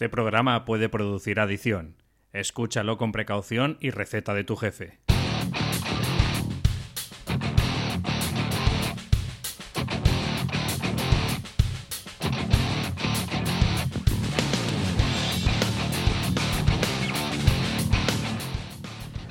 Este programa puede producir adicción. Escúchalo con precaución y receta de tu jefe.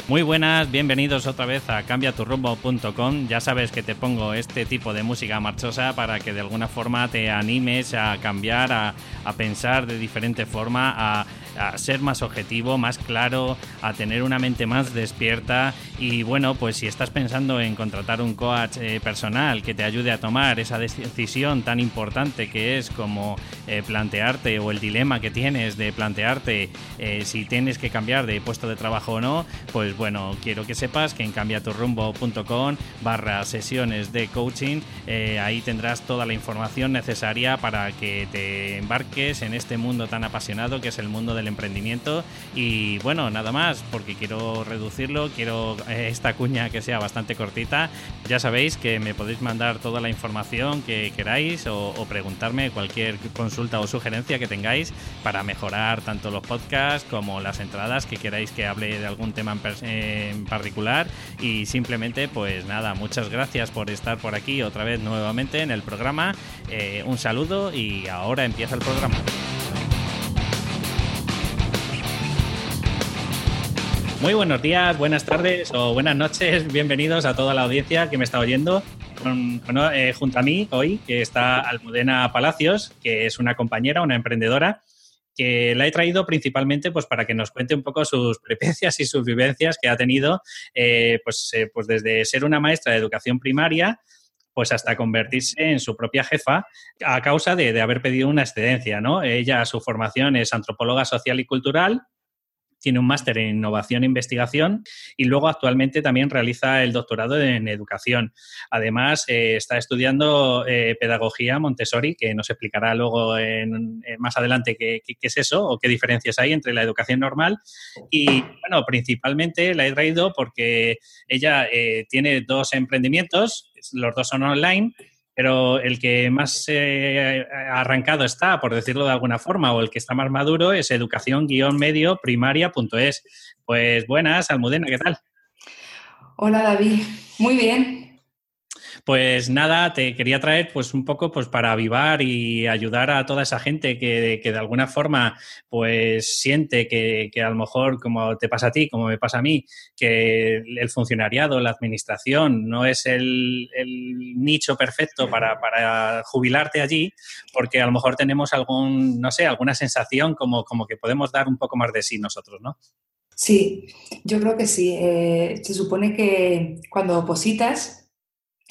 Muy buenas, bienvenidos otra vez a cambiaturrumbo.com. Ya sabes que te pongo este tipo de música marchosa para que de alguna forma te animes a cambiar, a, a pensar de diferente forma, a a ser más objetivo, más claro, a tener una mente más despierta. Y bueno, pues si estás pensando en contratar un coach eh, personal que te ayude a tomar esa decisión tan importante que es como eh, plantearte o el dilema que tienes de plantearte eh, si tienes que cambiar de puesto de trabajo o no, pues bueno, quiero que sepas que en cambiaturrumbo.com barra sesiones de coaching, ahí tendrás toda la información necesaria para que te embarques en este mundo tan apasionado que es el mundo del emprendimiento. Y bueno, nada más, porque quiero reducirlo, quiero eh, esta cuña que sea bastante cortita. Ya sabéis que me podéis mandar toda la información que queráis o, preguntarme cualquier consulta o sugerencia que tengáis para mejorar tanto los podcasts como las entradas que queráis que hable de algún tema en, particular. Y simplemente, pues nada, muchas gracias por estar por aquí otra vez nuevamente en el programa. Eh, un saludo y ahora empieza el programa. Muy buenos días, buenas tardes o buenas noches. Bienvenidos a toda la audiencia que me está oyendo. Eh, junto a mí hoy que está Almudena Palacios, que es una compañera, una emprendedora, que la he traído principalmente pues, para que nos cuente un poco sus prepencias y sus vivencias que ha tenido eh, pues, eh, pues desde ser una maestra de educación primaria pues hasta convertirse en su propia jefa a causa de, de haber pedido una excedencia, ¿no? Ella, su formación es antropóloga social y cultural, tiene un máster en innovación e investigación y luego actualmente también realiza el doctorado en educación. Además, eh, está estudiando eh, pedagogía Montessori, que nos explicará luego en, más adelante qué, es eso o qué diferencias hay entre la educación normal. Y bueno, principalmente la he traído porque ella eh, tiene dos emprendimientos, los dos son online pero el que más eh, arrancado está, por decirlo de alguna forma, o el que está más maduro es educación-medio primaria.es. Pues buenas, Almudena, ¿qué tal? Hola David, muy bien. Pues nada, te quería traer pues un poco pues para avivar y ayudar a toda esa gente que, de alguna forma pues siente que, a lo mejor como te pasa a ti, como me pasa a mí, que el funcionariado, la administración no es el, nicho perfecto para, para, jubilarte allí, porque a lo mejor tenemos algún, no sé, alguna sensación como, como que podemos dar un poco más de sí nosotros, ¿no? Sí, yo creo que sí. Eh, se supone que cuando opositas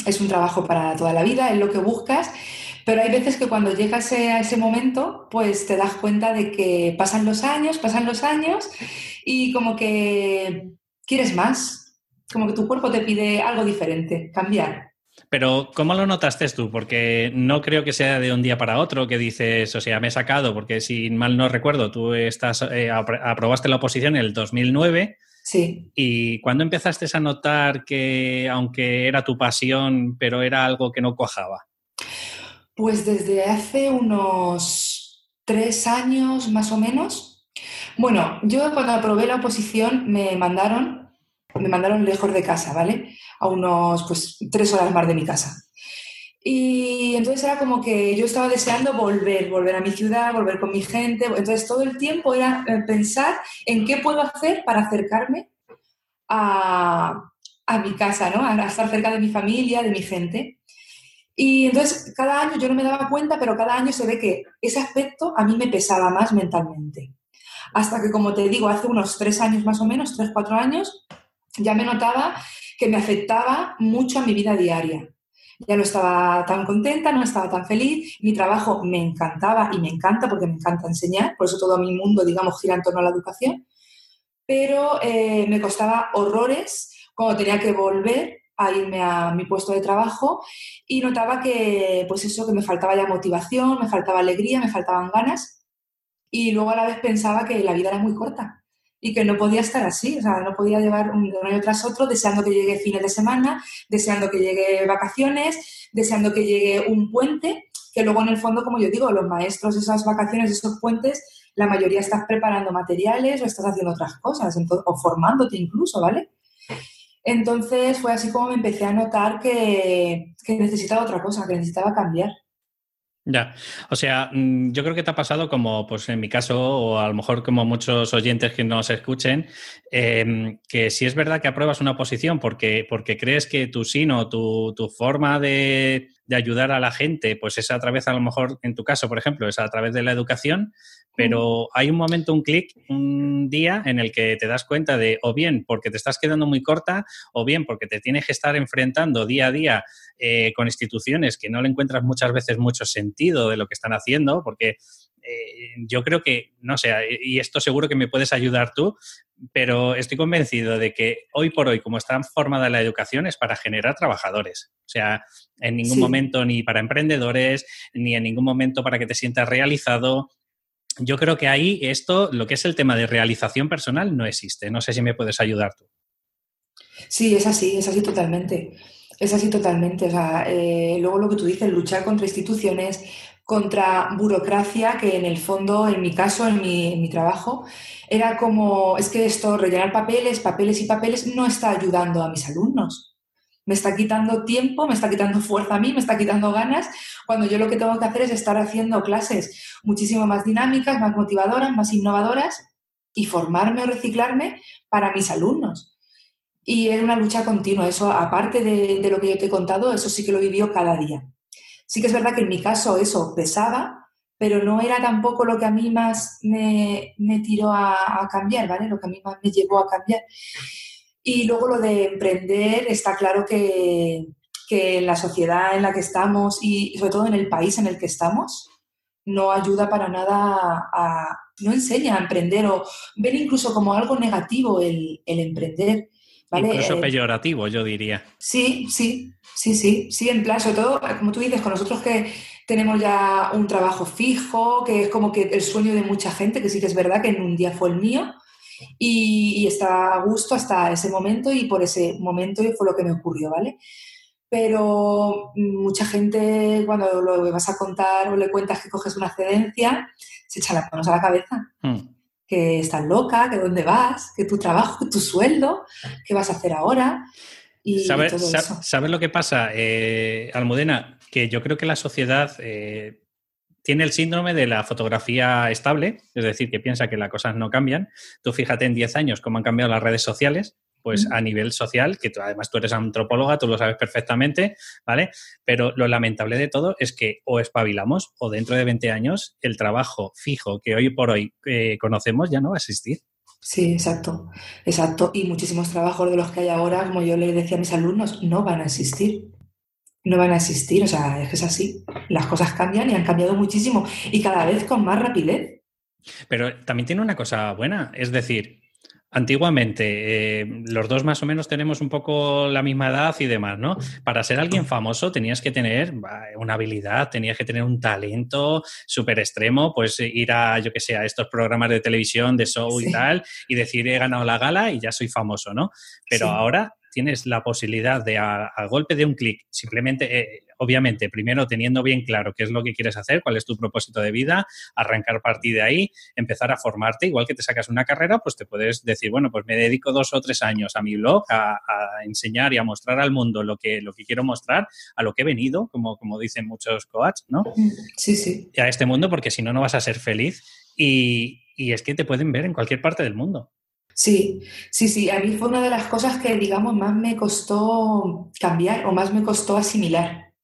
es un trabajo para toda la vida, es lo que buscas, pero hay veces que cuando llegas a ese momento, pues te das cuenta de que pasan los años, pasan los años y como que quieres más, como que tu cuerpo te pide algo diferente, cambiar. Pero, ¿cómo lo notaste tú? Porque no creo que sea de un día para otro que dices, o sea, me he sacado, porque si mal no recuerdo, tú estás, eh, aprobaste la oposición en el 2009 Sí. ¿Y cuándo empezaste a notar que, aunque era tu pasión, pero era algo que no cuajaba? Pues desde hace unos tres años más o menos. Bueno, yo cuando aprobé la oposición me mandaron, me mandaron lejos de casa, ¿vale? A unos, pues, tres horas más de mi casa. Y entonces era como que yo estaba deseando volver, volver a mi ciudad, volver con mi gente. Entonces todo el tiempo era eh, pensar en qué puedo hacer para acercarme a, a mi casa, ¿no? A estar cerca de mi familia, de mi gente. Y entonces cada año yo no me daba cuenta, pero cada año se ve que ese aspecto a mí me pesaba más mentalmente. Hasta que, como te digo, hace unos tres años más o menos, tres, cuatro años, ya me notaba que me afectaba mucho a mi vida diaria ya no estaba tan contenta, no estaba tan feliz, mi trabajo me encantaba y me encanta porque me encanta enseñar, por eso todo mi mundo, digamos, gira en torno a la educación, pero eh, me costaba horrores cuando tenía que volver a irme a mi puesto de trabajo y notaba que, pues eso, que me faltaba ya motivación, me faltaba alegría, me faltaban ganas. Y luego a la vez pensaba que la vida era muy corta y que no podía estar así, o sea, no podía llevar un, año tras otro deseando que llegue fines de semana, deseando que llegue vacaciones, deseando que llegue un puente, que luego en el fondo, como yo digo, los maestros esas vacaciones, esos puentes, la mayoría estás preparando materiales o estás haciendo otras cosas, o formándote incluso, ¿vale? Entonces fue así como me empecé a notar que, que necesitaba otra cosa, que necesitaba cambiar. Ya, o sea, mm, yo creo que te ha pasado como, pues en mi caso, o a lo mejor como muchos oyentes que nos escuchen, em, que si es verdad que apruebas una posición porque, porque crees que tu sino, tu, tu forma de, de, ayudar a la gente, pues es a través, a lo mejor, en tu caso, por ejemplo, es a través de la educación, pero hay un momento, un clic, un día en el que te das cuenta de, o bien porque te estás quedando muy corta, o bien porque te tienes que estar enfrentando día a día eh, con instituciones que no le encuentras muchas veces mucho sentido de lo que están haciendo, porque eh, yo creo que, no sé, y esto seguro que me puedes ayudar tú, pero estoy convencido de que hoy por hoy, como está formada la educación, es para generar trabajadores. O sea, en ningún momento ni para emprendedores, ni en ningún momento para que te sientas realizado, yo creo que ahí esto, lo que es el tema de realización personal, no existe. No sé si me puedes ayudar tú. Sí, es así, es así totalmente. Es así totalmente. O sea, eh, luego lo que tú dices, luchar contra instituciones, contra burocracia, que en el fondo, en mi caso, en mi, en mi, trabajo, era como, es que esto, rellenar papeles, papeles y papeles, no está ayudando a mis alumnos me está quitando tiempo, me está quitando fuerza a mí, me está quitando ganas, cuando yo lo que tengo que hacer es estar haciendo clases muchísimo más dinámicas, más motivadoras, más innovadoras y formarme o reciclarme para mis alumnos. Y es una lucha continua, eso aparte de, lo que yo te he contado, eso sí que lo vivió cada día. Sí que es verdad que en mi caso eso pesaba, pero no era tampoco lo que a mí más me, tiró a, a cambiar, ¿vale? Lo que a mí más me llevó a cambiar. Y luego lo de emprender, está claro que, que la sociedad en la que estamos y sobre todo en el país en el que estamos, no ayuda para nada a, no enseña a emprender o ven incluso como algo negativo el, el emprender. ¿vale? Incluso eh, peyorativo, yo diría. Sí, sí, sí, sí, sí, en plan, sobre todo, como tú dices, con nosotros que tenemos ya un trabajo fijo, que es como que el sueño de mucha gente, que sí que es verdad que en un día fue el mío, y, está a gusto hasta ese momento y por ese momento fue lo que me ocurrió, ¿vale? Pero mucha gente cuando lo vas a contar o le cuentas que coges una excedencia, se echa las manos a la cabeza. Hmm. Que estás loca, que dónde vas, que tu trabajo, que tu sueldo, qué vas a hacer ahora. ¿Sabes, ¿Sabes lo que pasa, eh, Almudena? Que yo creo que la sociedad eh, tiene el síndrome de la fotografía estable, es decir, que piensa que las cosas no cambian. Tú fíjate en 10 años cómo han cambiado las redes sociales, pues a nivel social, que tú, además tú eres antropóloga, tú lo sabes perfectamente, ¿vale? Pero lo lamentable de todo es que o espabilamos o dentro de 20 años el trabajo fijo que hoy por hoy eh, conocemos ya no va a existir. Sí, exacto, exacto. Y muchísimos trabajos de los que hay ahora, como yo le decía a mis alumnos, no van a existir no van a existir. O sea, es que es así. Las cosas cambian y han cambiado muchísimo y cada vez con más rapidez. Pero también tiene una cosa buena, es decir, antiguamente eh, los dos más o menos tenemos un poco la misma edad y demás, ¿no? Para ser alguien famoso tenías que tener una habilidad, tenías que tener un talento súper extremo, pues ir a, yo que sé, a estos programas de televisión, de show y tal, y decir he ganado la gala y ya soy famoso, ¿no? Pero ahora tienes la posibilidad de, a, golpe de un clic, simplemente, eh, obviamente, primero teniendo bien claro qué es lo que quieres hacer, cuál es tu propósito de vida, arrancar a partir de ahí, empezar a formarte, igual que te sacas una carrera, pues te puedes decir, bueno, pues me dedico dos o tres años a mi blog, a, enseñar y a mostrar al mundo lo que, lo que quiero mostrar, a lo que he venido, como, como dicen muchos coaches, ¿no? Sí, sí. A este mundo, porque si no, no vas a ser feliz. Y, y es que te pueden ver en cualquier parte del mundo. Sí, sí, sí. A mí fue una de las cosas que, digamos, más me costó cambiar o más me costó asimilar,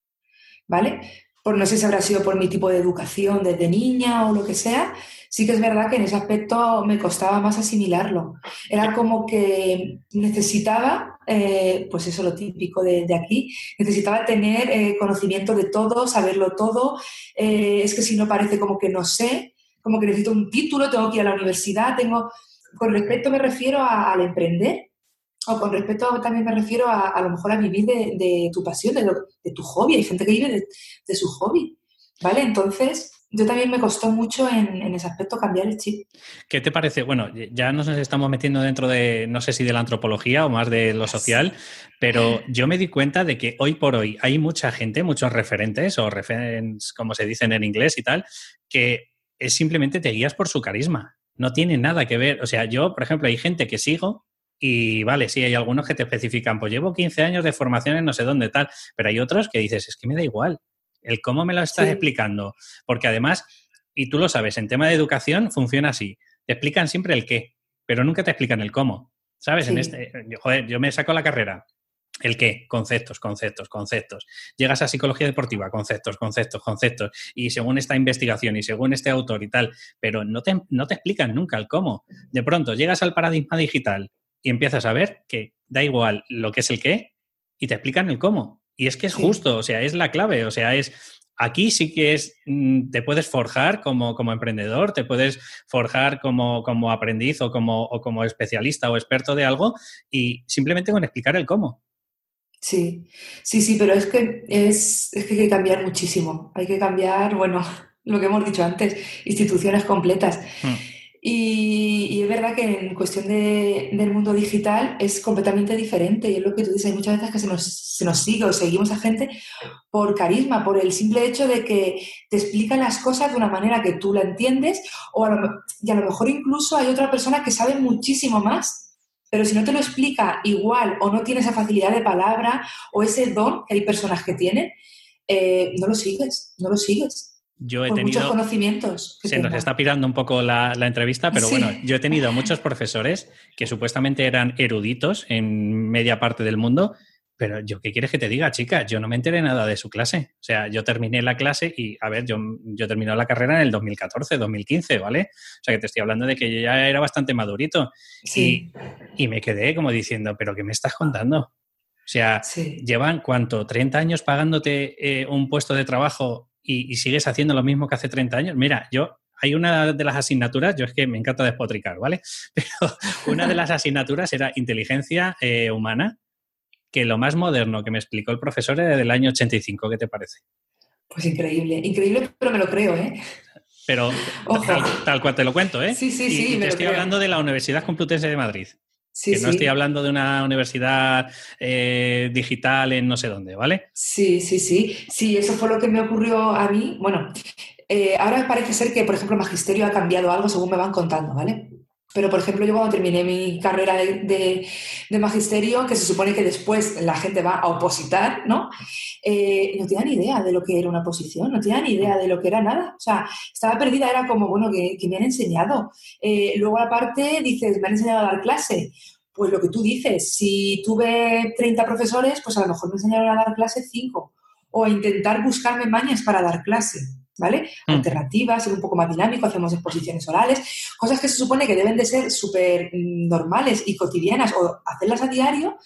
¿vale? Por, no sé si habrá sido por mi tipo de educación desde niña o lo que sea. Sí que es verdad que en ese aspecto me costaba más asimilarlo. Era como que necesitaba, eh, pues eso lo típico de, aquí, necesitaba tener eh, conocimiento de todo, saberlo todo. Eh, es que si no parece como que no sé, como que necesito un título, tengo que ir a la universidad, tengo con respecto me refiero al emprender o con respecto también me refiero a, lo mejor a vivir de, tu pasión, de, tu hobby. Hay gente que vive de, su hobby, ¿vale? Entonces, yo también me costó mucho en, ese aspecto cambiar el chip. ¿Qué te parece? Bueno, ya nos estamos metiendo dentro de, no sé si de la antropología o más de lo social, pero yo me di cuenta de que hoy por hoy hay mucha gente, muchos referentes o referentes, como se dicen en inglés y tal, que es simplemente te guías por su carisma. No tiene nada que ver. O sea, yo, por ejemplo, hay gente que sigo y vale, sí, hay algunos que te especifican, pues llevo 15 años de formación en no sé dónde tal, pero hay otros que dices, es que me da igual. El cómo me lo estás explicando. Porque además, y tú lo sabes, en tema de educación funciona así. Te explican siempre el qué, pero nunca te explican el cómo. ¿Sabes? En este, joder, yo me saco la carrera. ¿El qué? Conceptos, conceptos, conceptos. Llegas a psicología deportiva, conceptos, conceptos, conceptos. Y según esta investigación y según este autor y tal, pero no te, no te explican nunca el cómo. De pronto llegas al paradigma digital y empiezas a ver que da igual lo que es el qué y te explican el cómo. Y es que es justo, o sea, es la clave, o sea, es Aquí sí que es, mm, te puedes forjar como, como emprendedor, te puedes forjar como, como aprendiz o como, o como especialista o experto de algo y simplemente con explicar el cómo. Sí, sí, sí, pero es que, es, es que hay que cambiar muchísimo. Hay que cambiar, bueno, lo que hemos dicho antes, instituciones completas. Hmm. Y, es verdad que en cuestión de, del mundo digital es completamente diferente. Y es lo que tú dices, hay muchas veces que se nos, se nos sigue o seguimos a gente por carisma, por el simple hecho de que te explican las cosas de una manera que tú la entiendes, o y a lo mejor incluso hay otra persona que sabe muchísimo más, pero si no te lo explica igual o no tiene esa facilidad de palabra o ese don que hay personas que tienen, eh, no lo sigues, no lo sigues. Yo he tenido. Muchos conocimientos. Se nos está pirando un poco la, entrevista, pero bueno, yo he tenido muchos profesores que supuestamente eran eruditos en media parte del mundo, pero yo, ¿qué quieres que te diga, chica? Yo no me enteré nada de su clase. O sea, yo terminé la clase y, a ver, yo, yo terminé la carrera en el 2014, 2015, ¿vale? O sea, que te estoy hablando de que yo ya era bastante madurito. Sí. Y, me quedé como diciendo, ¿pero qué me estás contando? O sea, llevan cuánto, 30 años pagándote eh, un puesto de trabajo y, sigues haciendo lo mismo que hace 30 años. Mira, yo hay una de las asignaturas, yo es que me encanta despotricar, ¿vale? Pero una de las asignaturas era inteligencia eh, humana, que lo más moderno que me explicó el profesor era del año 85, ¿qué te parece? Pues increíble, increíble, pero me lo creo, ¿eh? Pero tal, cual te lo cuento, ¿eh? Sí, sí, sí. Y te estoy hablando de la Universidad Complutense de Madrid que no estoy hablando de una universidad eh, digital en no sé dónde, ¿vale? Sí, sí, sí. Sí, eso fue lo que me ocurrió a mí. Bueno, eh, ahora parece ser que, por ejemplo, Magisterio ha cambiado algo según me van contando, ¿vale? Pero, por ejemplo, yo cuando terminé mi carrera de, magisterio, que se supone que después la gente va a opositar, ¿no? Eh, no tenía ni idea de lo que era una oposición, no tenía ni idea de lo que era nada. O sea, estaba perdida, era como, bueno, que, me han enseñado. Eh, luego, aparte, dices, me han enseñado a dar clase. Pues lo que tú dices, si tuve 30 profesores, pues a lo mejor me enseñaron a dar clase 5 o a intentar buscarme mañas para dar clase. ¿Vale? Mm. Alternativas, ser un poco más dinámico, hacemos exposiciones orales, cosas que se supone que deben de ser súper mm, normales y cotidianas o hacerlas a diario,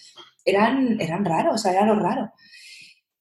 eran, eran raros, o sea, era lo raro.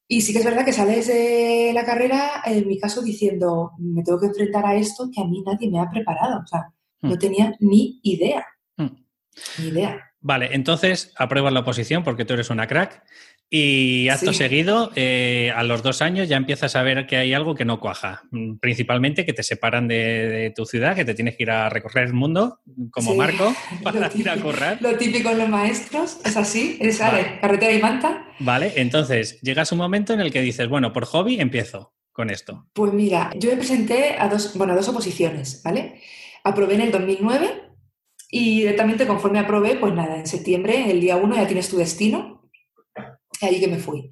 Y sí que es verdad que sales de la carrera, en mi caso, diciendo, me tengo que enfrentar a esto que a mí nadie me ha preparado, o sea, no mm. tenía ni idea, ni idea. Vale, entonces apruebas la oposición porque tú eres una crack. Y acto seguido, eh, a los dos años ya empiezas a ver que hay algo que no cuaja. Mm, principalmente que te separan de, tu ciudad, que te tienes que ir a recorrer el mundo, como Marco, para ir a correr. Lo típico en los maestros, es así, es carretera y manta. Vale, entonces llegas un momento en el que dices, bueno, por hobby empiezo con esto. Pues mira, yo me presenté a dos, bueno, a dos oposiciones, ¿vale? Aprobé en el 2009 y directamente conforme aprobé, pues nada, en septiembre, el día 1 ya tienes tu destino ahí que me fui.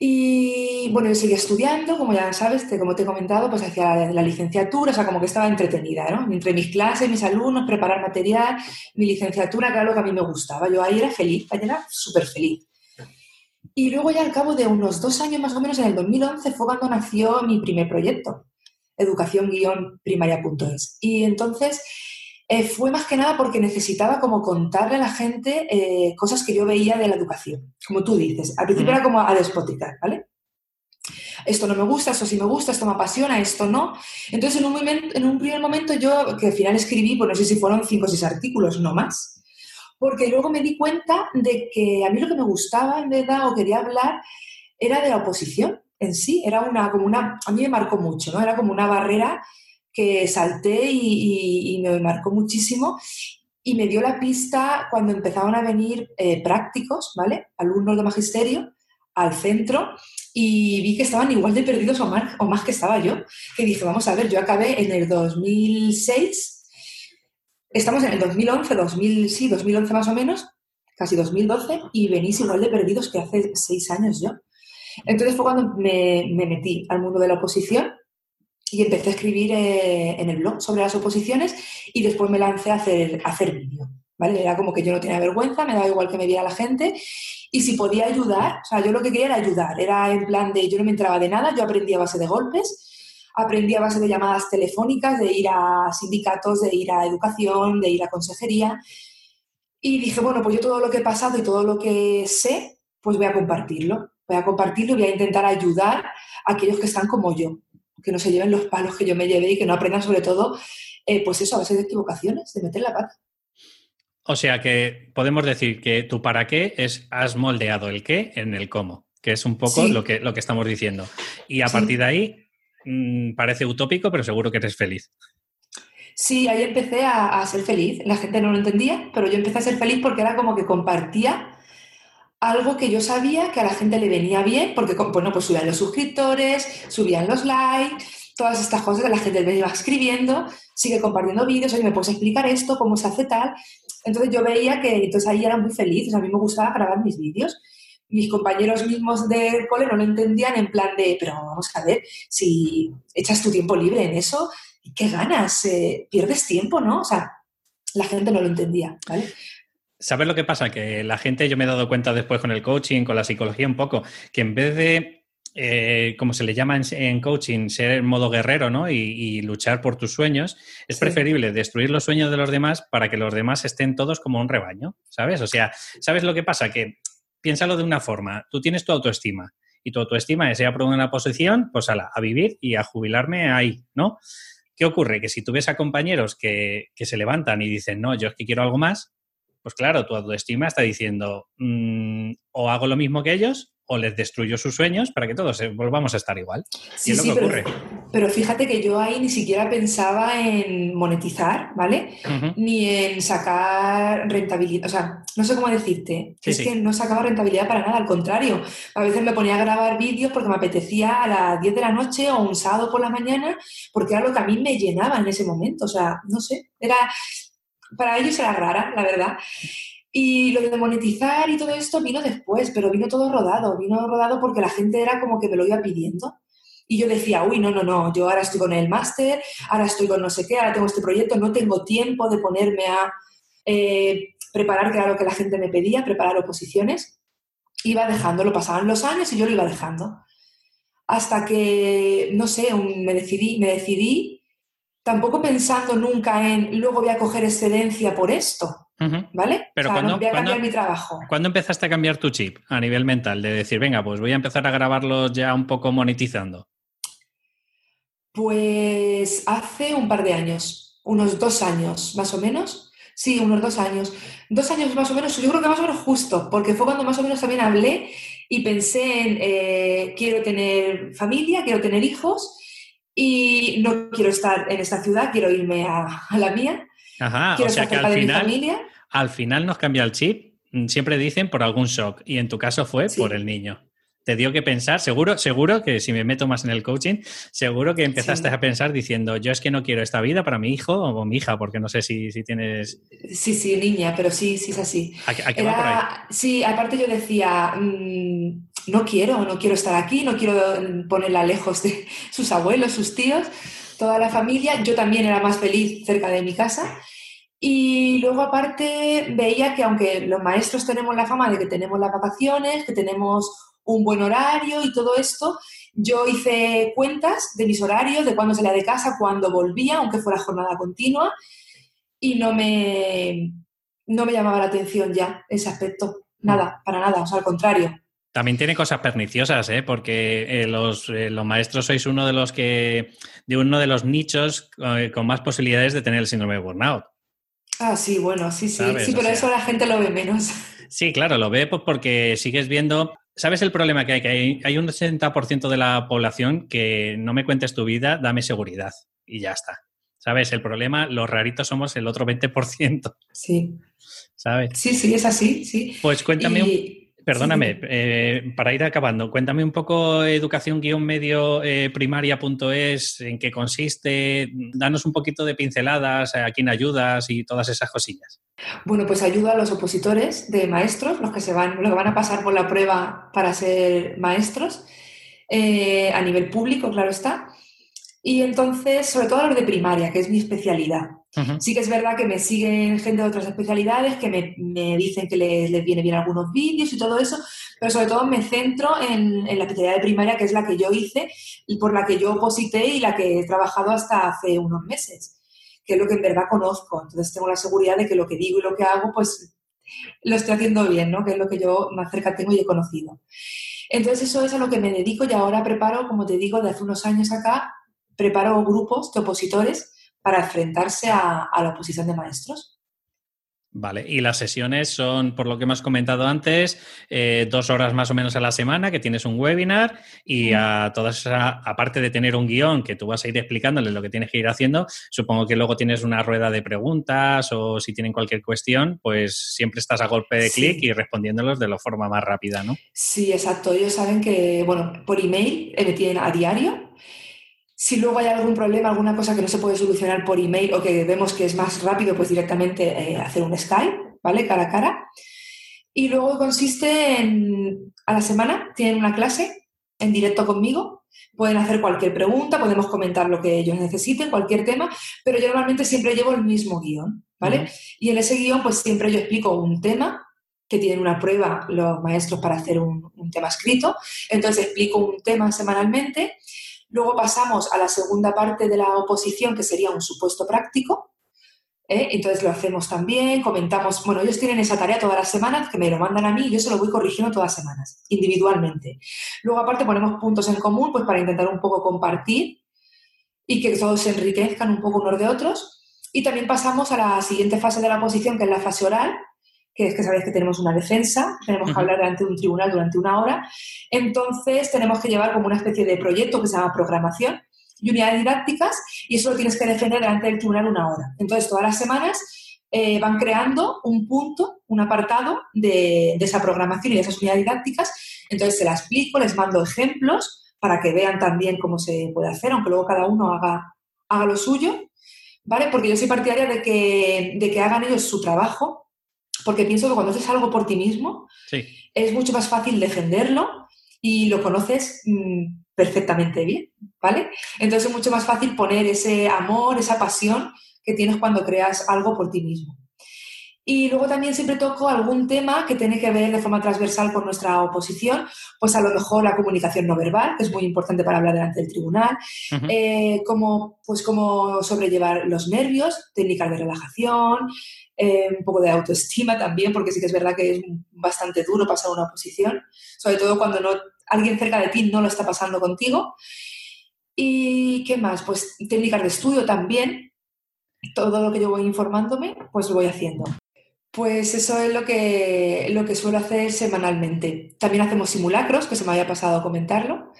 Y bueno, yo seguía estudiando, como ya sabes, como te he comentado, pues hacia la, licenciatura, o sea, como que estaba entretenida, ¿no? Entre mis clases, mis alumnos, preparar material, mi licenciatura, lo que a mí me gustaba. Yo ahí era feliz, ahí era súper feliz. Y luego ya al cabo de unos dos años más o menos, en el 2011, fue cuando nació mi primer proyecto, educación-primaria.es. Y entonces eh, fue más que nada porque necesitaba como contarle a la gente eh, cosas que yo veía de la educación, como tú dices. Al principio era como a despoticar, ¿vale? Esto no me gusta, esto sí me gusta, esto me apasiona, esto no. Entonces, en un, momento, en un primer momento yo, que al final escribí, pues no sé si fueron cinco o seis artículos, no más, porque luego me di cuenta de que a mí lo que me gustaba, en verdad, o quería hablar, era de la oposición en sí, era una, como una, a mí me marcó mucho, ¿no? Era como una barrera que salté y, me marcó muchísimo y me dio la pista cuando empezaban a venir eh, prácticos, ¿vale? Alumnos de magisterio al centro y vi que estaban igual de perdidos o más, o más que estaba yo. Que dije, vamos a ver, yo acabé en el 2006, estamos en el 2011, 2000, sí, 2011 más o menos, casi 2012, y venís igual de perdidos que hace seis años yo. Entonces fue cuando me, metí al mundo de la oposición y empecé a escribir eh, en el blog sobre las oposiciones y después me lancé a hacer, hacer vídeo. ¿Vale? Era como que yo no tenía vergüenza, me daba igual que me viera la gente y si podía ayudar, o sea, yo lo que quería era ayudar, era en plan de yo no me entraba de nada, yo aprendí a base de golpes, aprendí a base de llamadas telefónicas, de ir a sindicatos, de ir a educación, de ir a consejería y dije, bueno, pues yo todo lo que he pasado y todo lo que sé, pues voy a compartirlo, voy a compartirlo y voy a intentar ayudar a aquellos que están como yo, que no se lleven los palos que yo me llevé y que no aprendan sobre todo, eh, pues eso, a base de equivocaciones, de meter la pata. O sea que podemos decir que tu para qué es has moldeado el qué en el cómo, que es un poco lo, que, lo que estamos diciendo. Y a partir de ahí mm, parece utópico, pero seguro que eres feliz. Sí, ahí empecé a, ser feliz. La gente no lo entendía, pero yo empecé a ser feliz porque era como que compartía algo que yo sabía que a la gente le venía bien, porque bueno, pues subían los suscriptores, subían los likes, todas estas cosas que la gente me iba escribiendo, sigue compartiendo vídeos, oye, ¿me puedes explicar esto? ¿Cómo se hace tal? Entonces yo veía que entonces ahí era muy feliz, a mí me gustaba grabar mis vídeos. Mis compañeros mismos del cole no lo entendían en plan de, pero vamos a ver, si echas tu tiempo libre en eso, ¿qué ganas? Eh, pierdes tiempo, ¿no? O sea, la gente no lo entendía, ¿vale? ¿Sabes lo que pasa? Que la gente, yo me he dado cuenta después con el coaching, con la psicología un poco, que en vez de eh, como se le llama en, coaching, ser en modo guerrero ¿no? y, luchar por tus sueños, es preferible destruir los sueños de los demás para que los demás estén todos como un rebaño, ¿sabes? O sea, ¿sabes lo que pasa? Que piénsalo de una forma, tú tienes tu autoestima y tu autoestima es, ya por una posición, pues ala, a vivir y a jubilarme ahí, ¿no? ¿Qué ocurre? Que si tú ves a compañeros que, se levantan y dicen, no, yo es que quiero algo más, pues claro, tu autoestima está diciendo, mm, o hago lo mismo que ellos o les destruyo sus sueños para que todos volvamos a estar igual. Sí, sí, pero, Pero fíjate que yo ahí ni siquiera pensaba en monetizar, ¿vale? Ni en sacar rentabilidad. O sea, no sé cómo decirte. es que no sacaba rentabilidad para nada, al contrario. A veces me ponía a grabar vídeos porque me apetecía a las 10 de la noche o un sábado por la mañana, porque era lo que a mí me llenaba en ese momento. O sea, no sé, era. Para ellos era rara, la verdad. Y lo de monetizar y todo esto vino después, pero vino todo rodado, vino rodado porque la gente era como que me lo iba pidiendo. Y yo decía, uy, no, no, no, yo ahora estoy con el máster, ahora estoy con no sé qué, ahora tengo este proyecto, no tengo tiempo de ponerme a eh, preparar, que era lo que la gente me pedía, preparar oposiciones. Iba dejándolo, pasaban los años y yo lo iba dejando. Hasta que, no sé, me decidí, me decidí, tampoco pensando nunca en, luego voy a coger excedencia por esto ¿Vale? Pero cuando, mi trabajo. ¿Cuándo empezaste a cambiar tu chip a nivel mental? De decir, venga, pues voy a empezar a grabarlos ya un poco monetizando. Pues hace un par de años, unos dos años más o menos. Sí, unos dos años. Dos años más o menos, yo creo que más o menos justo, porque fue cuando más o menos también hablé y pensé en, eh, quiero tener familia, quiero tener hijos y no quiero estar en esta ciudad, quiero irme a la mía. Ajá, o sea que al final, al final nos cambia el chip. Mm, siempre dicen por algún shock y en tu caso fue por el niño. Te dio que pensar, seguro, seguro que si me meto más en el coaching, seguro que empezaste a pensar diciendo, yo es que no quiero esta vida para mi hijo o mi hija, porque no sé si, si tienes... Sí, sí, niña, pero sí, sí es así. ¿A, qué va por ahí? Sí, aparte yo decía, mm, no quiero, no quiero estar aquí, no quiero ponerla lejos de sus abuelos, sus tíos, toda la familia. Yo también era más feliz cerca de mi casa y luego aparte veía que aunque los maestros tenemos la fama de que tenemos las vacaciones, que tenemos un buen horario y todo esto, yo hice cuentas de mis horarios, de cuándo salía de casa, cuándo volvía, aunque fuera jornada continua, y no me, no me llamaba la atención ya ese aspecto. Nada, para nada, o sea, al contrario. También tiene cosas perniciosas, ¿eh? porque eh, los, eh, los, maestros sois uno de los que, de uno de los nichos eh, con más posibilidades de tener el síndrome de burnout. Ah, sí, bueno, sí, sí. Sí, pero eso la gente lo ve menos. Sí, claro, lo ve pues, porque sigues viendo. ¿Sabes el problema que hay? Que hay, hay un 60% de la población que no me cuentes tu vida, dame seguridad. Y ya está. ¿Sabes? El problema, los raritos somos el otro 20%. Sí. ¿Sabes? Sí, sí, es así, sí. Pues cuéntame un Perdóname, eh, para ir acabando, cuéntame un poco educación-medio eh, primaria.es, en qué consiste, danos un poquito de pinceladas, a quién ayudas y todas esas cosillas. Bueno, pues ayudo a los opositores de maestros, los que se van, los que van a pasar por la prueba para ser maestros, eh, a nivel público, claro está. Y entonces, sobre todo a los de primaria, que es mi especialidad. Sí que es verdad que me siguen gente de otras especialidades que me, dicen que les, viene bien algunos vídeos y todo eso, pero sobre todo me centro en, la especialidad de primaria, que es la que yo hice y por la que yo oposité y la que he trabajado hasta hace unos meses, que es lo que en verdad conozco. Entonces tengo la seguridad de que lo que digo y lo que hago, pues lo estoy haciendo bien, ¿no? Que es lo que yo más cerca tengo y he conocido. Entonces eso es a lo que me dedico y ahora preparo, como te digo, de hace unos años acá, preparo grupos de opositores para enfrentarse a, la oposición de maestros. Vale, y las sesiones son, por lo que hemos comentado antes, eh, dos horas más o menos a la semana, que tienes un webinar y a todas aparte de tener un guion que tú vas a ir explicándole lo que tienes que ir haciendo, supongo que luego tienes una rueda de preguntas o si tienen cualquier cuestión, pues siempre estás a golpe de clic y respondiéndolos de la forma más rápida, ¿no? Sí, exacto. Ellos saben que, bueno, por email me tienen a diario si luego hay algún problema, alguna cosa que no se puede solucionar por email o que vemos que es más rápido, pues directamente eh, hacer un Skype, ¿vale? Cara a cara. Y luego consiste en, a la semana, tienen una clase en directo conmigo, pueden hacer cualquier pregunta, podemos comentar lo que ellos necesiten, cualquier tema, pero yo normalmente siempre llevo el mismo guion, ¿vale? Y en ese guion, pues siempre yo explico un tema que tienen una prueba los maestros para hacer un, un tema escrito, entonces explico un tema semanalmente Luego pasamos a la segunda parte de la oposición, que sería un supuesto práctico. ¿eh? Entonces lo hacemos también, comentamos, bueno, ellos tienen esa tarea todas las semanas, que me lo mandan a mí y yo se lo voy corrigiendo todas las semanas, individualmente. Luego aparte ponemos puntos en común, pues para intentar un poco compartir y que todos se enriquezcan un poco unos de otros. Y también pasamos a la siguiente fase de la oposición, que es la fase oral, que es que sabéis que tenemos una defensa, tenemos que hablar delante de un tribunal durante una hora, entonces tenemos que llevar como una especie de proyecto que se llama programación y unidades didácticas y eso lo tienes que defender delante del tribunal una hora. Entonces todas las semanas eh, van creando un punto, un apartado de, esa programación y de esas unidades didácticas, entonces se las explico, les mando ejemplos para que vean también cómo se puede hacer, aunque luego cada uno haga, haga lo suyo, ¿vale? Porque yo soy partidaria de que, de que hagan ellos su trabajo porque pienso que cuando haces algo por ti mismo, es mucho más fácil defenderlo y lo conoces mm, perfectamente bien, ¿vale? Entonces es mucho más fácil poner ese amor, esa pasión que tienes cuando creas algo por ti mismo. Y luego también siempre toco algún tema que tiene que ver de forma transversal con nuestra oposición, pues a lo mejor la comunicación no verbal, que es muy importante para hablar delante del tribunal, eh, como, pues cómo sobrellevar los nervios, técnicas de relajación, eh, un poco de autoestima también, porque sí que es verdad que es bastante duro pasar una oposición, sobre todo cuando no, alguien cerca de ti no lo está pasando contigo. ¿Y qué más? Pues técnicas de estudio también. Todo lo que yo voy informándome, pues lo voy haciendo. Pues eso es lo que, lo que suelo hacer semanalmente. También hacemos simulacros, que se me había pasado comentarlo.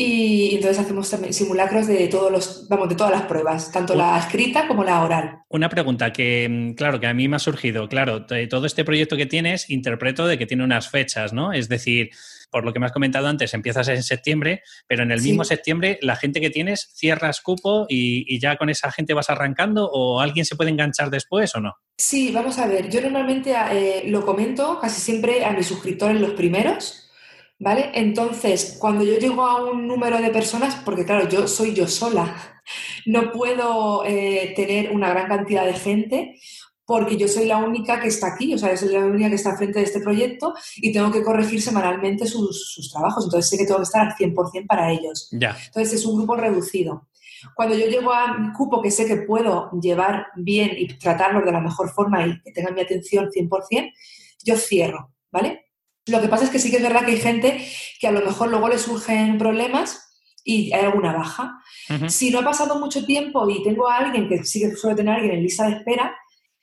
Y entonces hacemos también simulacros de todos los, vamos, de todas las pruebas, tanto la escrita como la oral. Una pregunta que, mm, claro, que a mí me ha surgido. Claro, todo este proyecto que tienes, interpreto de que tiene unas fechas, ¿no? Es decir, por lo que me has comentado antes, empiezas en septiembre, pero en el mismo septiembre la gente que tienes cierras cupo y, ya con esa gente vas arrancando o alguien se puede enganchar después o no? Sí, vamos a ver. Yo normalmente eh, lo comento casi siempre a mis suscriptores los primeros ¿Vale? Entonces, cuando yo llego a un número de personas, porque claro, yo soy yo sola, no puedo eh, tener una gran cantidad de gente porque yo soy la única que está aquí, o sea, yo soy la única que está frente de este proyecto y tengo que corregir semanalmente sus, trabajos, entonces sé que tengo que estar al 100% para ellos. Ya. Entonces es un grupo reducido. Cuando yo llego a un cupo que sé que puedo llevar bien y tratarlos de la mejor forma y que tengan mi atención 100%, yo cierro, ¿vale? Lo que pasa es que sí que es verdad que hay gente que a lo mejor luego le surgen problemas y hay alguna baja. Si no ha pasado mucho tiempo y tengo a alguien que sí que suele tener a alguien en lista de espera,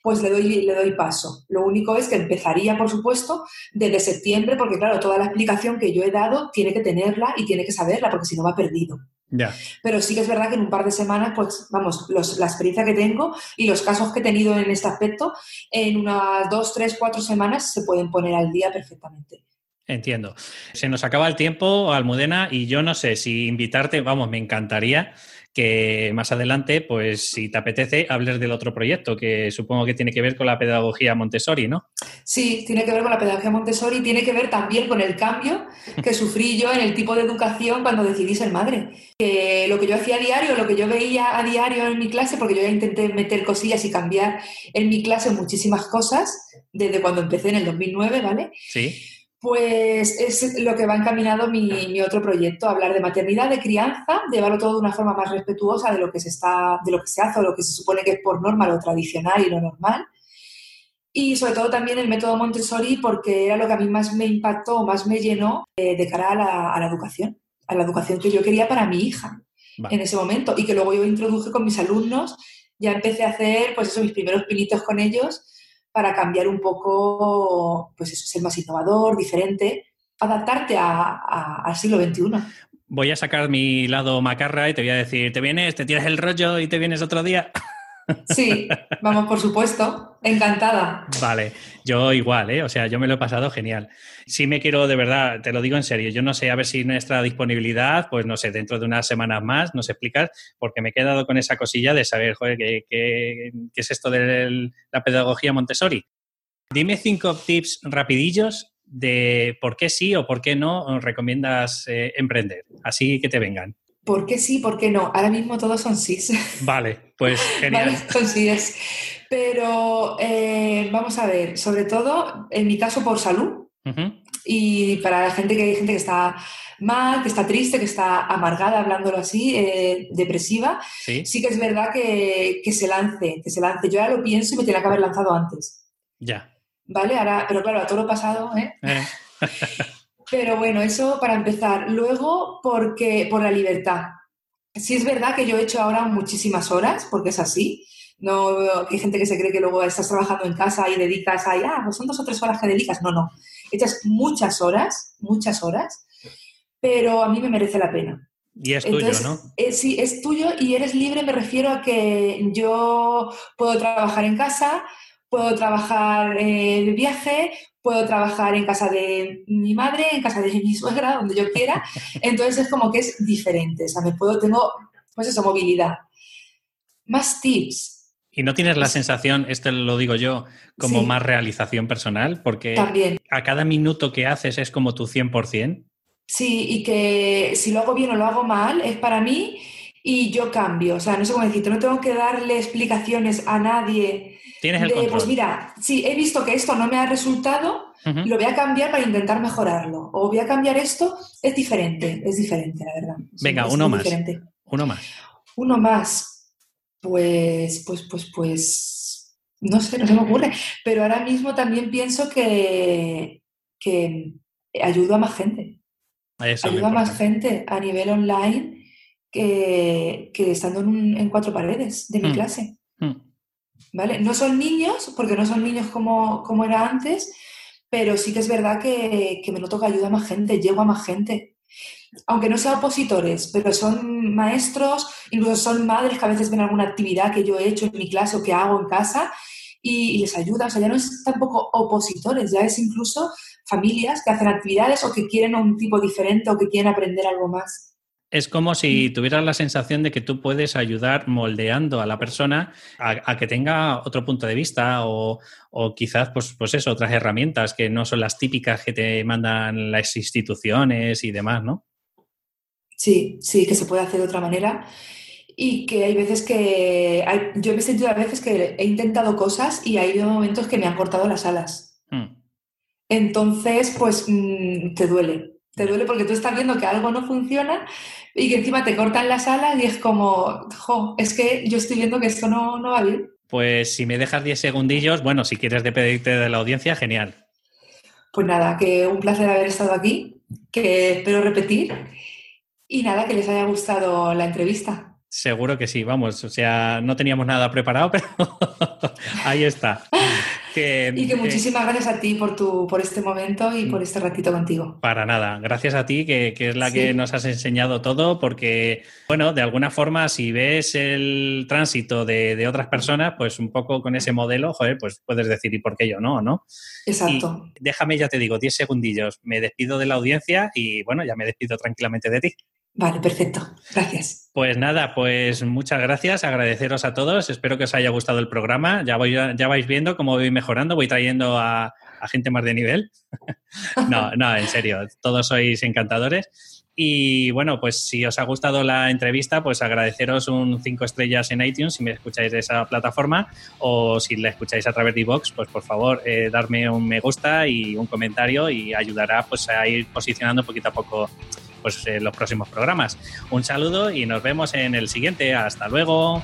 pues le doy, le doy paso. Lo único es que empezaría, por supuesto, desde septiembre, porque claro, toda la explicación que yo he dado tiene que tenerla y tiene que saberla, porque si no va perdido. Pero sí que es verdad que en un par de semanas, pues vamos, la experiencia que tengo y los casos que he tenido en este aspecto, en unas dos, tres, cuatro semanas se pueden poner al día perfectamente. Entiendo. Se nos acaba el tiempo, Almudena, y yo no sé si invitarte, vamos, me encantaría que más adelante, pues si te apetece, hables del otro proyecto, que supongo que tiene que ver con la pedagogía Montessori, ¿no? Sí, tiene que ver con la pedagogía Montessori, tiene que ver también con el cambio que sufrí yo en el tipo de educación cuando decidí ser madre. Que lo que yo hacía a diario, lo que yo veía a diario en mi clase, porque yo ya intenté meter cosillas y cambiar en mi clase muchísimas cosas desde cuando empecé en el 2009, ¿vale? Sí pues es lo que va encaminado mi, otro proyecto, hablar de maternidad, de crianza, llevarlo todo de una forma más respetuosa de lo que se está, de lo que se hace o lo que se supone que es por norma lo tradicional y lo normal. Y sobre todo también el método Montessori porque era lo que a mí más me impactó, más me llenó eh, de cara a la, educación, a la educación que yo quería para mi hija en ese momento y que luego yo introduje con mis alumnos. Ya empecé a hacer, pues eso, mis primeros pinitos con ellos para cambiar un poco, pues eso, ser más innovador, diferente, adaptarte al siglo XXI. Voy a sacar mi lado macarra y te voy a decir, ¿te vienes, te tiras el rollo y te vienes otro día? Sí, vamos, por supuesto. Encantada. Vale, yo igual, ¿eh? O sea, yo me lo he pasado genial. Sí me quiero, de verdad, te lo digo en serio, yo no sé, a ver si nuestra disponibilidad, pues no sé, dentro de unas semanas más nos explicas, porque me he quedado con esa cosilla de saber, joder, ¿qué, es esto de la pedagogía Montessori? Dime cinco tips rapidillos de por qué sí o por qué no recomiendas eh, emprender, así que te vengan. ¿Por qué sí, por qué no? Ahora mismo todos son sí. Vale, pues genial. Vale, son. Pero eh, vamos a ver, sobre todo en mi caso por salud y para la gente que hay gente que está mal, que está triste, que está amargada, hablándolo así, eh, depresiva, ¿Sí? que es verdad que, se lance, que se lance. Yo ahora lo pienso y me tenía que haber lanzado antes. Ya. ¿Vale? Ahora, pero claro, a todo lo pasado, ¿eh? eh. Pero bueno, eso para empezar. Luego, porque, por la libertad. Sí es verdad que yo he hecho ahora muchísimas horas, porque es así. No hay gente que se cree que luego estás trabajando en casa y dedicas ahí, ah, pues son dos o tres horas que dedicas. No, no. Echas muchas horas, muchas horas, pero a mí me merece la pena. Y es tuyo, ¿no? Eh, sí, es tuyo y eres libre, me refiero a que yo puedo trabajar en casa, puedo trabajar eh, de viaje, puedo trabajar en casa de mi madre, en casa de mi suegra, donde yo quiera. Entonces es como que es diferente, o sea, me puedo, tengo, pues eso, movilidad. Más tips. ¿Y no tienes la sensación, esto lo digo yo, como más realización personal? Porque También. a cada minuto que haces es como tu 100%. Sí, y que si lo hago bien o lo hago mal, es para mí y yo cambio. O sea, no sé cómo decirte, no tengo que darle explicaciones a nadie Tienes el control. Pues mira, sí, he visto que esto no me ha resultado, lo voy a cambiar para intentar mejorarlo. O voy a cambiar esto, es diferente, es diferente, la verdad. Venga, uno más. Uno más. Uno más. Pues, pues, pues, pues, no sé, no se me ocurre. Pero ahora mismo también pienso que, que ayudo a más gente. ayudo a más gente a nivel online que, estando en, cuatro paredes de mi mm. clase. Mm. No son niños, porque no son niños como, como era antes, pero sí que es verdad que, me noto que ayuda a más gente, llego a más gente. Aunque no sean opositores, pero son maestros, incluso son madres que a veces ven alguna actividad que yo he hecho en mi clase o que hago en casa y, les ayuda. O sea, ya no es tampoco opositores, ya es incluso familias que hacen actividades o que quieren un tipo diferente o que quieren aprender algo más. Es como si tuvieras la sensación de que tú puedes ayudar moldeando a la persona a, que tenga otro punto de vista o, quizás, pues, pues eso, otras herramientas que no son las típicas que te mandan las instituciones y demás, ¿no? Sí, sí, que se puede hacer de otra manera y que hay veces que yo me he sentido a veces que he intentado cosas y ha habido momentos que me han cortado las alas. Hmm. Entonces, pues mm, te duele, te duele porque tú estás viendo que algo no funciona y que encima te cortan las alas y es como, jo, es que yo estoy viendo que esto no, no va bien. Pues si me dejas 10 segundillos, bueno, si quieres despedirte de la audiencia, genial. Pues nada, que un placer haber estado aquí, que espero repetir y nada, que les haya gustado la entrevista. Seguro que sí, vamos, o sea, no teníamos nada preparado, pero ahí está. Y que muchísimas gracias a ti por, tu, por este momento y por este ratito contigo. Para nada, gracias a ti, que, es la que nos has enseñado todo, porque, bueno, de alguna forma, si ves el tránsito de, otras personas, pues un poco con ese modelo, joder, pues puedes decir, ¿y por qué yo no? ¿no? Exacto. déjame, ya te digo, 10 segundillos, me despido de la audiencia y, bueno, ya me despido tranquilamente de ti. Vale, perfecto. Gracias. Pues nada, pues muchas gracias, agradeceros a todos. Espero que os haya gustado el programa. Ya, voy, ya vais viendo cómo voy mejorando, voy trayendo a, gente más de nivel. no, no, en serio, todos sois encantadores. Y bueno, pues si os ha gustado la entrevista, pues agradeceros un 5 estrellas en iTunes si me escucháis de esa plataforma o si la escucháis a través de iVoox, pues por favor eh, darme un me gusta y un comentario y ayudará pues a ir posicionando poquito a poco pues, en los próximos programas. Un saludo y nos vemos en el siguiente. Hasta luego.